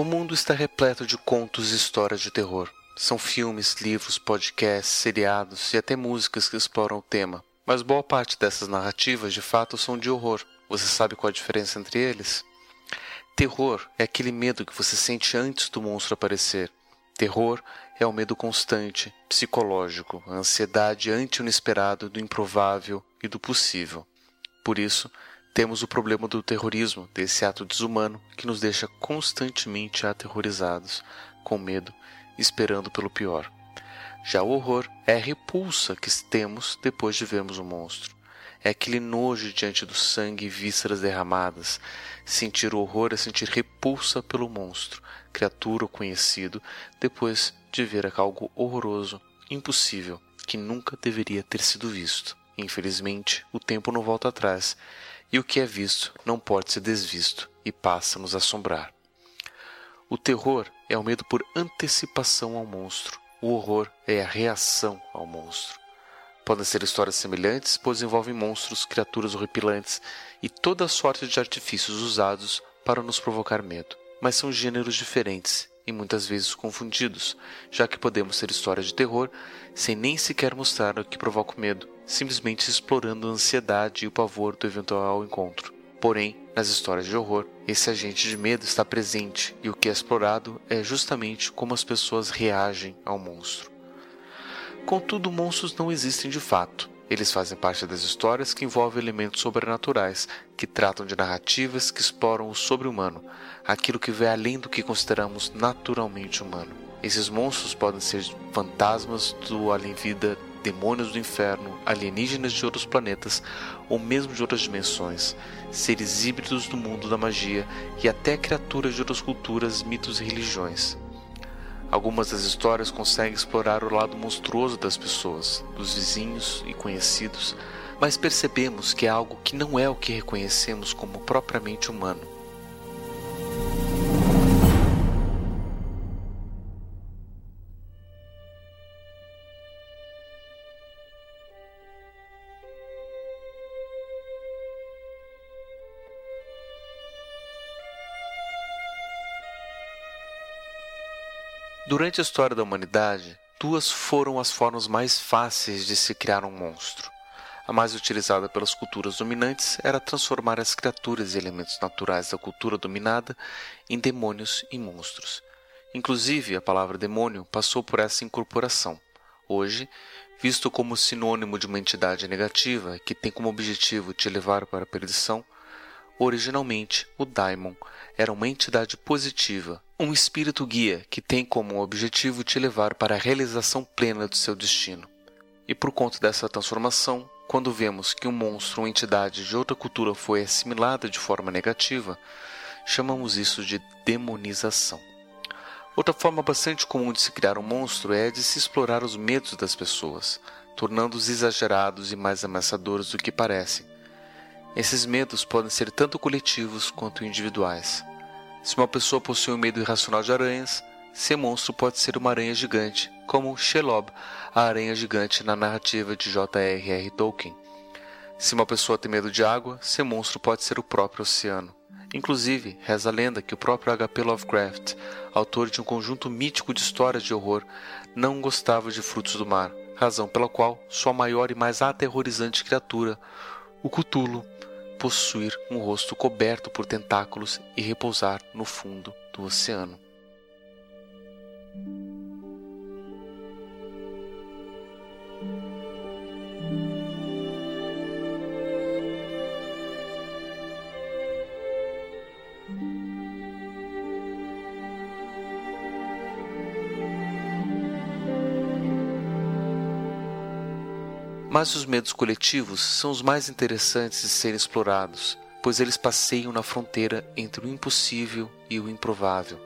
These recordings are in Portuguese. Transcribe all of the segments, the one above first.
O mundo está repleto de contos e histórias de terror. São filmes, livros, podcasts, seriados e até músicas que exploram o tema. Mas boa parte dessas narrativas de fato são de horror. Você sabe qual a diferença entre eles? Terror é aquele medo que você sente antes do monstro aparecer. Terror é o medo constante, psicológico, a ansiedade ante o inesperado, do improvável e do possível. Por isso, temos o problema do terrorismo, desse ato desumano que nos deixa constantemente aterrorizados, com medo, esperando pelo pior. Já o horror é a repulsa que temos depois de vermos o monstro. É aquele nojo diante do sangue e vísceras derramadas. Sentir o horror é sentir repulsa pelo monstro, criatura ou conhecido, depois de ver algo horroroso, impossível, que nunca deveria ter sido visto. Infelizmente, o tempo não volta atrás e o que é visto não pode ser desvisto e passa a assombrar. O terror é o medo por antecipação ao monstro. O horror é a reação ao monstro. Podem ser histórias semelhantes, pois envolvem monstros, criaturas horripilantes e toda sorte de artifícios usados para nos provocar medo. Mas são gêneros diferentes e muitas vezes confundidos, já que podemos ter histórias de terror sem nem sequer mostrar o que provoca o medo, simplesmente explorando a ansiedade e o pavor do eventual encontro. Porém, nas histórias de horror, esse agente de medo está presente e o que é explorado é justamente como as pessoas reagem ao monstro. Contudo, monstros não existem de fato. Eles fazem parte das histórias que envolvem elementos sobrenaturais, que tratam de narrativas que exploram o sobre-humano, aquilo que vai além do que consideramos naturalmente humano. Esses monstros podem ser fantasmas do além-vida demônios do inferno, alienígenas de outros planetas ou mesmo de outras dimensões, seres híbridos do mundo da magia e até criaturas de outras culturas, mitos e religiões. Algumas das histórias conseguem explorar o lado monstruoso das pessoas, dos vizinhos e conhecidos, mas percebemos que é algo que não é o que reconhecemos como propriamente humano. Durante a história da humanidade, duas foram as formas mais fáceis de se criar um monstro. A mais utilizada pelas culturas dominantes era transformar as criaturas e elementos naturais da cultura dominada em demônios e monstros. Inclusive, a palavra demônio passou por essa incorporação. Hoje, visto como sinônimo de uma entidade negativa que tem como objetivo te levar para a perdição, originalmente o daimon era uma entidade positiva um espírito guia que tem como objetivo te levar para a realização plena do seu destino. E por conta dessa transformação, quando vemos que um monstro ou entidade de outra cultura foi assimilada de forma negativa, chamamos isso de demonização. Outra forma bastante comum de se criar um monstro é de se explorar os medos das pessoas, tornando-os exagerados e mais ameaçadores do que parecem. Esses medos podem ser tanto coletivos quanto individuais. Se uma pessoa possui um medo irracional de aranhas, seu monstro pode ser uma aranha gigante, como Shelob, a aranha gigante na narrativa de J.R.R. Tolkien. Se uma pessoa tem medo de água, seu monstro pode ser o próprio oceano. Inclusive, reza a lenda que o próprio H.P. Lovecraft, autor de um conjunto mítico de histórias de horror, não gostava de frutos do mar, razão pela qual sua maior e mais aterrorizante criatura, o Cthulhu, possuir um rosto coberto por tentáculos e repousar no fundo do oceano. Mas os medos coletivos são os mais interessantes de serem explorados, pois eles passeiam na fronteira entre o impossível e o improvável.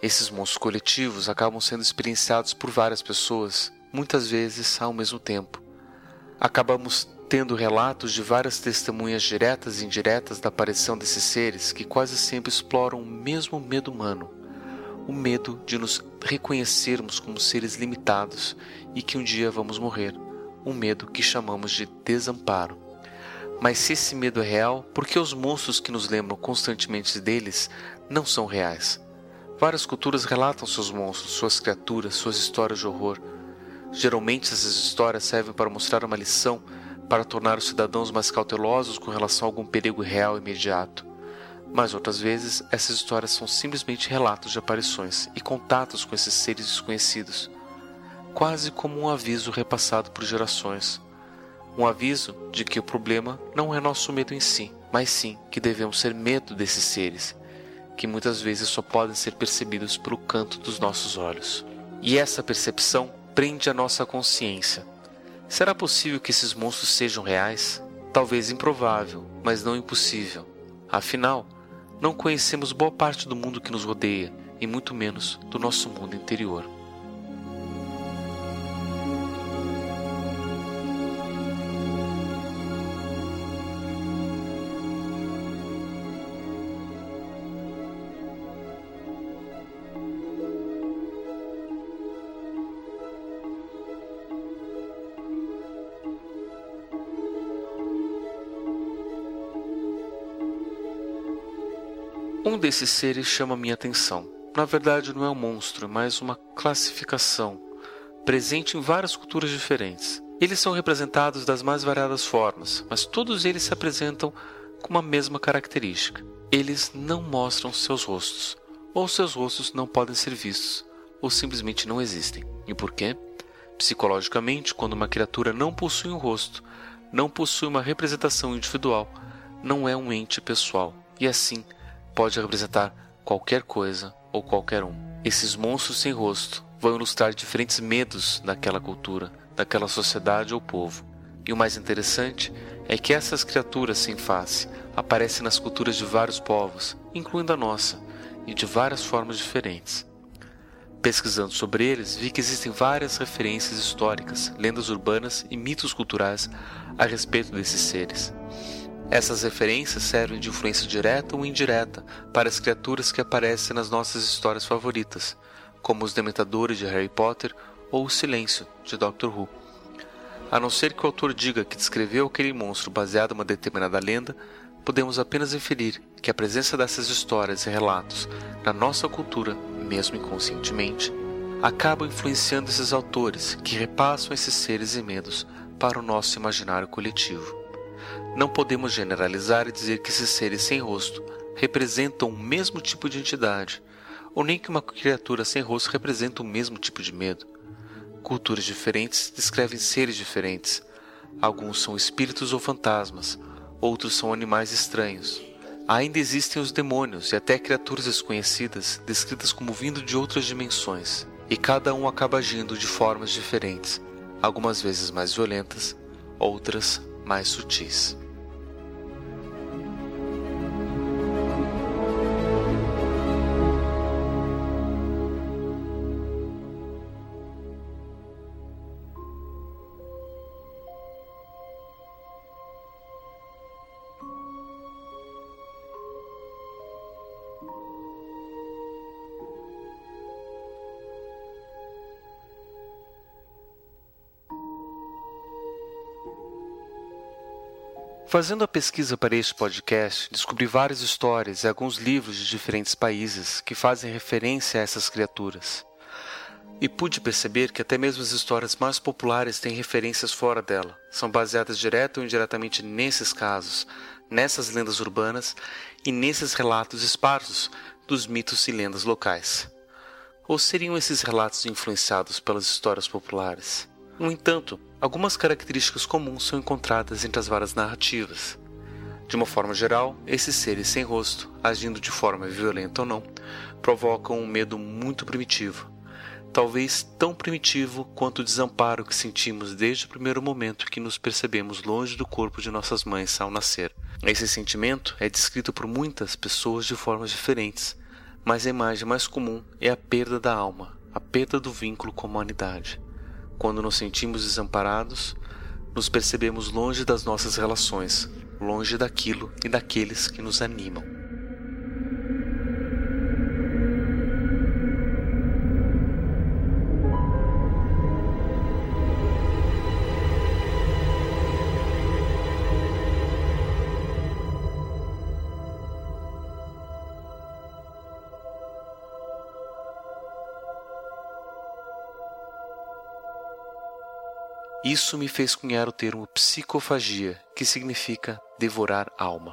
Esses monstros coletivos acabam sendo experienciados por várias pessoas, muitas vezes ao mesmo tempo. Acabamos tendo relatos de várias testemunhas diretas e indiretas da aparição desses seres que quase sempre exploram o mesmo medo humano, o medo de nos reconhecermos como seres limitados e que um dia vamos morrer um medo que chamamos de desamparo. Mas se esse medo é real, por que os monstros que nos lembram constantemente deles não são reais? Várias culturas relatam seus monstros, suas criaturas, suas histórias de horror. Geralmente essas histórias servem para mostrar uma lição, para tornar os cidadãos mais cautelosos com relação a algum perigo real e imediato. Mas outras vezes, essas histórias são simplesmente relatos de aparições e contatos com esses seres desconhecidos, quase como um aviso repassado por gerações. Um aviso de que o problema não é nosso medo em si, mas sim que devemos ter medo desses seres, que muitas vezes só podem ser percebidos pelo canto dos nossos olhos. E essa percepção prende a nossa consciência. Será possível que esses monstros sejam reais? Talvez improvável, mas não impossível. Afinal, não conhecemos boa parte do mundo que nos rodeia e muito menos do nosso mundo interior. Um desses seres chama minha atenção. Na verdade, não é um monstro, mas uma classificação, presente em várias culturas diferentes. Eles são representados das mais variadas formas, mas todos eles se apresentam com uma mesma característica. Eles não mostram seus rostos, ou seus rostos não podem ser vistos, ou simplesmente não existem. E por quê? Psicologicamente, quando uma criatura não possui um rosto, não possui uma representação individual, não é um ente pessoal, e assim pode representar qualquer coisa ou qualquer um. Esses monstros sem rosto vão ilustrar diferentes medos daquela cultura, daquela sociedade ou povo. E o mais interessante é que essas criaturas sem face aparecem nas culturas de vários povos, incluindo a nossa, e de várias formas diferentes. Pesquisando sobre eles, vi que existem várias referências históricas, lendas urbanas e mitos culturais a respeito desses seres. Essas referências servem de influência direta ou indireta para as criaturas que aparecem nas nossas histórias favoritas, como os Dementadores de Harry Potter ou o Silêncio de Doctor Who. A não ser que o autor diga que descreveu aquele monstro baseado em uma determinada lenda, podemos apenas inferir que a presença dessas histórias e relatos na nossa cultura, mesmo inconscientemente, acaba influenciando esses autores que repassam esses seres e medos para o nosso imaginário coletivo. Não podemos generalizar e dizer que esses seres sem rosto representam o mesmo tipo de entidade, ou nem que uma criatura sem rosto representa o mesmo tipo de medo. Culturas diferentes descrevem seres diferentes. Alguns são espíritos ou fantasmas, outros são animais estranhos. Ainda existem os demônios e até criaturas desconhecidas, descritas como vindo de outras dimensões, e cada um acaba agindo de formas diferentes, algumas vezes mais violentas, outras mais sutis. Fazendo a pesquisa para este podcast, descobri várias histórias e alguns livros de diferentes países que fazem referência a essas criaturas. E pude perceber que até mesmo as histórias mais populares têm referências fora dela, são baseadas direto ou indiretamente nesses casos, nessas lendas urbanas e nesses relatos esparsos dos mitos e lendas locais. Ou seriam esses relatos influenciados pelas histórias populares? No entanto, algumas características comuns são encontradas entre as várias narrativas. De uma forma geral, esses seres sem rosto, agindo de forma violenta ou não, provocam um medo muito primitivo, talvez tão primitivo quanto o desamparo que sentimos desde o primeiro momento que nos percebemos longe do corpo de nossas mães ao nascer. Esse sentimento é descrito por muitas pessoas de formas diferentes, mas a imagem mais comum é a perda da alma, a perda do vínculo com a humanidade. Quando nos sentimos desamparados, nos percebemos longe das nossas relações, longe daquilo e daqueles que nos animam. Isso me fez cunhar o termo psicofagia, que significa devorar alma.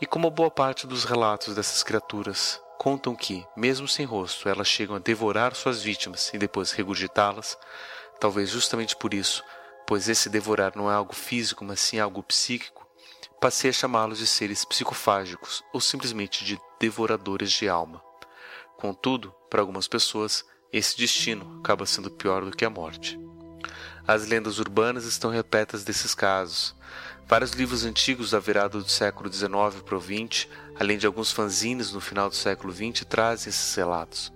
E como boa parte dos relatos dessas criaturas contam que, mesmo sem rosto, elas chegam a devorar suas vítimas e depois regurgitá-las, talvez justamente por isso, pois esse devorar não é algo físico, mas sim algo psíquico, passei a chamá-los de seres psicofágicos ou simplesmente de devoradores de alma. Contudo, para algumas pessoas, esse destino acaba sendo pior do que a morte. As lendas urbanas estão repletas desses casos. Vários livros antigos da virada do século XIX para o XX, além de alguns fanzines no final do século XX, trazem esses relatos.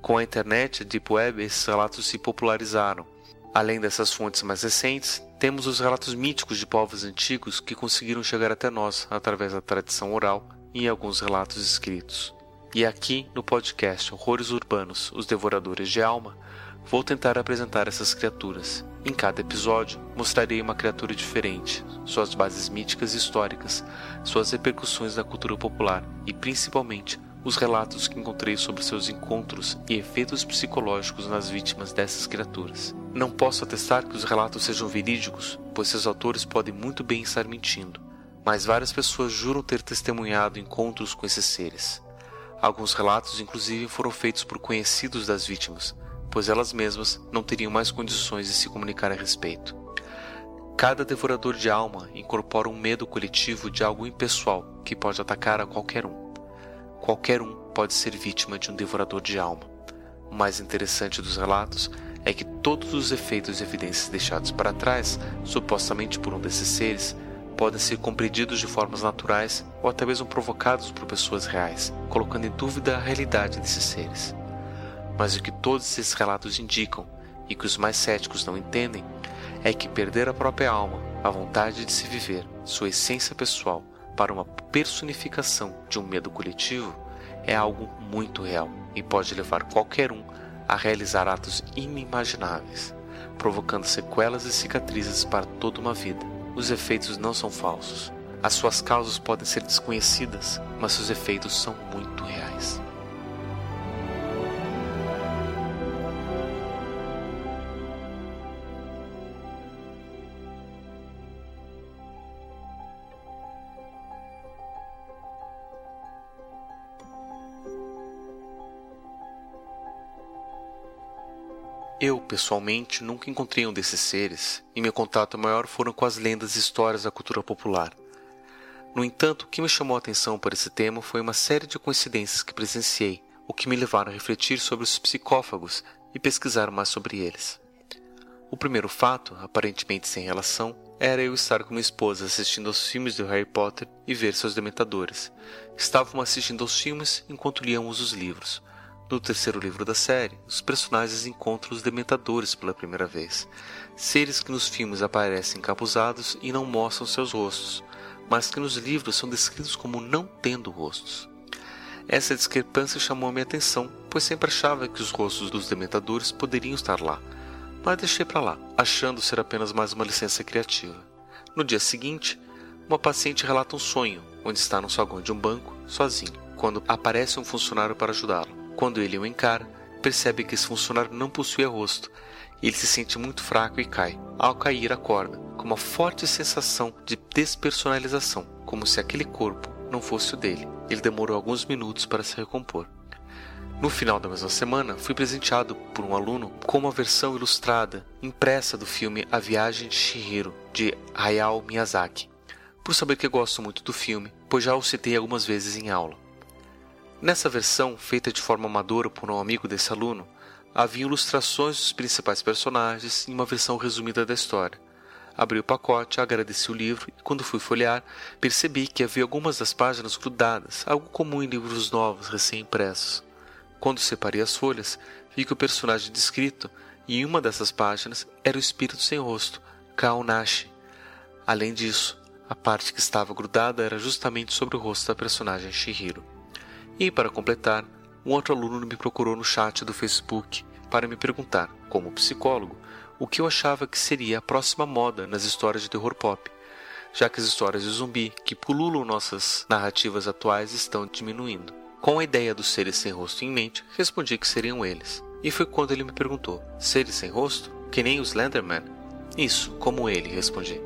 Com a internet e a Deep Web, esses relatos se popularizaram. Além dessas fontes mais recentes, temos os relatos míticos de povos antigos que conseguiram chegar até nós através da tradição oral e alguns relatos escritos. E aqui no podcast Horrores Urbanos Os Devoradores de Alma, vou tentar apresentar essas criaturas. Em cada episódio, mostrarei uma criatura diferente, suas bases míticas e históricas, suas repercussões na cultura popular e, principalmente, os relatos que encontrei sobre seus encontros e efeitos psicológicos nas vítimas dessas criaturas. Não posso atestar que os relatos sejam verídicos, pois seus autores podem muito bem estar mentindo, mas várias pessoas juram ter testemunhado encontros com esses seres. Alguns relatos, inclusive, foram feitos por conhecidos das vítimas, pois elas mesmas não teriam mais condições de se comunicar a respeito. Cada devorador de alma incorpora um medo coletivo de algo impessoal que pode atacar a qualquer um. Qualquer um pode ser vítima de um devorador de alma. O mais interessante dos relatos é que todos os efeitos e evidências deixados para trás, supostamente por um desses seres, podem ser compreendidos de formas naturais ou até mesmo provocados por pessoas reais, colocando em dúvida a realidade desses seres. Mas o que todos esses relatos indicam, e que os mais céticos não entendem, é que perder a própria alma, a vontade de se viver, sua essência pessoal, para uma personificação de um medo coletivo, é algo muito real e pode levar qualquer um a realizar atos inimagináveis, provocando sequelas e cicatrizes para toda uma vida. Os efeitos não são falsos. As suas causas podem ser desconhecidas, mas seus efeitos são muito reais. Eu, pessoalmente, nunca encontrei um desses seres, e meu contato maior foram com as lendas e histórias da cultura popular. No entanto, o que me chamou a atenção para esse tema foi uma série de coincidências que presenciei, o que me levaram a refletir sobre os psicófagos e pesquisar mais sobre eles. O primeiro fato, aparentemente sem relação, era eu estar com minha esposa assistindo aos filmes do Harry Potter e ver seus dementadores. Estávamos assistindo aos filmes enquanto líamos os livros. No terceiro livro da série, os personagens encontram os Dementadores pela primeira vez, seres que nos filmes aparecem encapuzados e não mostram seus rostos, mas que nos livros são descritos como não tendo rostos. Essa discrepância chamou minha atenção, pois sempre achava que os rostos dos Dementadores poderiam estar lá, mas deixei para lá, achando ser apenas mais uma licença criativa. No dia seguinte, uma paciente relata um sonho, onde está no saguão de um banco, sozinho, quando aparece um funcionário para ajudá-lo. Quando ele o encara, percebe que esse funcionário não possui rosto. Ele se sente muito fraco e cai. Ao cair, acorda, com uma forte sensação de despersonalização, como se aquele corpo não fosse o dele. Ele demorou alguns minutos para se recompor. No final da mesma semana, fui presenteado por um aluno com uma versão ilustrada, impressa do filme A Viagem de Shihiro, de Hayao Miyazaki, por saber que gosto muito do filme, pois já o citei algumas vezes em aula. Nessa versão, feita de forma amadora por um amigo desse aluno, havia ilustrações dos principais personagens e uma versão resumida da história. Abri o pacote, agradeci o livro e, quando fui folhear, percebi que havia algumas das páginas grudadas, algo comum em livros novos recém-impressos. Quando separei as folhas, vi que o personagem descrito em uma dessas páginas era o espírito sem rosto, Kaonashi. Além disso, a parte que estava grudada era justamente sobre o rosto da personagem Shihiro. E, para completar, um outro aluno me procurou no chat do Facebook para me perguntar, como psicólogo, o que eu achava que seria a próxima moda nas histórias de terror pop, já que as histórias de zumbi que pululam nossas narrativas atuais estão diminuindo. Com a ideia dos seres sem rosto em mente, respondi que seriam eles. E foi quando ele me perguntou: seres sem rosto? Que nem o Slenderman? Isso, como ele, respondi.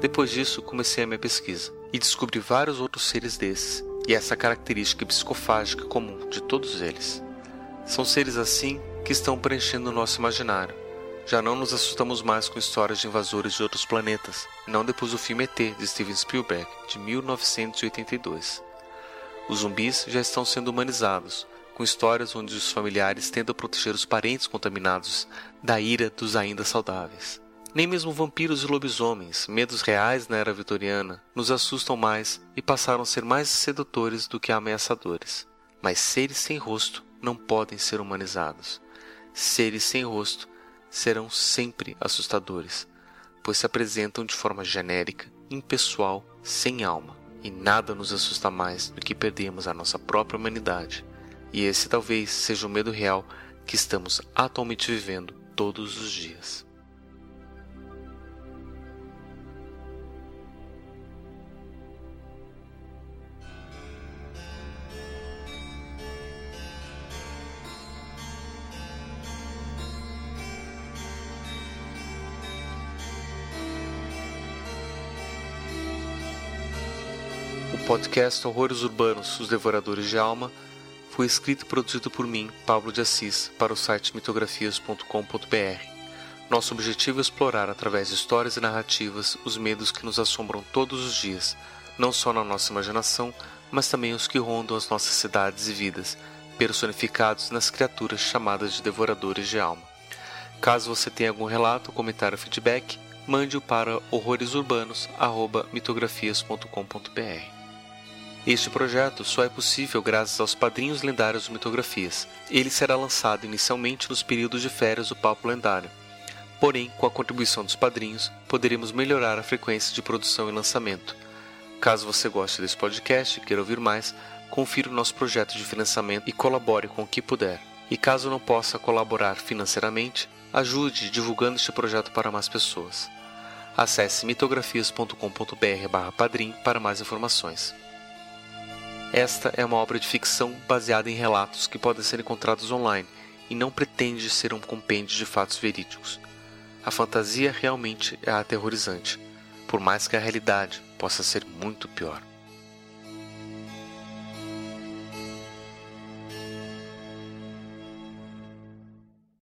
Depois disso, comecei a minha pesquisa e descobri vários outros seres desses, e essa característica psicofágica comum de todos eles. São seres assim que estão preenchendo o nosso imaginário. Já não nos assustamos mais com histórias de invasores de outros planetas, não depois do filme ET de Steven Spielberg, de 1982. Os zumbis já estão sendo humanizados, com histórias onde os familiares tentam proteger os parentes contaminados da ira dos ainda saudáveis. Nem mesmo vampiros e lobisomens, medos reais na era vitoriana, nos assustam mais e passaram a ser mais sedutores do que ameaçadores. Mas seres sem rosto não podem ser humanizados. Seres sem rosto serão sempre assustadores, pois se apresentam de forma genérica, impessoal, sem alma. E nada nos assusta mais do que perdermos a nossa própria humanidade. E esse talvez seja o medo real que estamos atualmente vivendo todos os dias. Podcast Horrores Urbanos, Os Devoradores de Alma, foi escrito e produzido por mim, Pablo de Assis, para o site mitografias.com.br. Nosso objetivo é explorar, através de histórias e narrativas, os medos que nos assombram todos os dias, não só na nossa imaginação, mas também os que rondam as nossas cidades e vidas, personificados nas criaturas chamadas de devoradores de alma. Caso você tenha algum relato, comentário ou feedback, mande-o para horroresurbanos.mitografias.com.br. Este projeto só é possível graças aos padrinhos lendários do Mitografias. Ele será lançado inicialmente nos períodos de férias do Papo Lendário. Porém, com a contribuição dos padrinhos, poderemos melhorar a frequência de produção e lançamento. Caso você goste desse podcast e queira ouvir mais, confira o nosso projeto de financiamento e colabore com o que puder. E caso não possa colaborar financeiramente, ajude divulgando este projeto para mais pessoas. Acesse mitografias.com.br/padrim para mais informações. Esta é uma obra de ficção baseada em relatos que podem ser encontrados online e não pretende ser um compêndio de fatos verídicos. A fantasia realmente é aterrorizante, por mais que a realidade possa ser muito pior.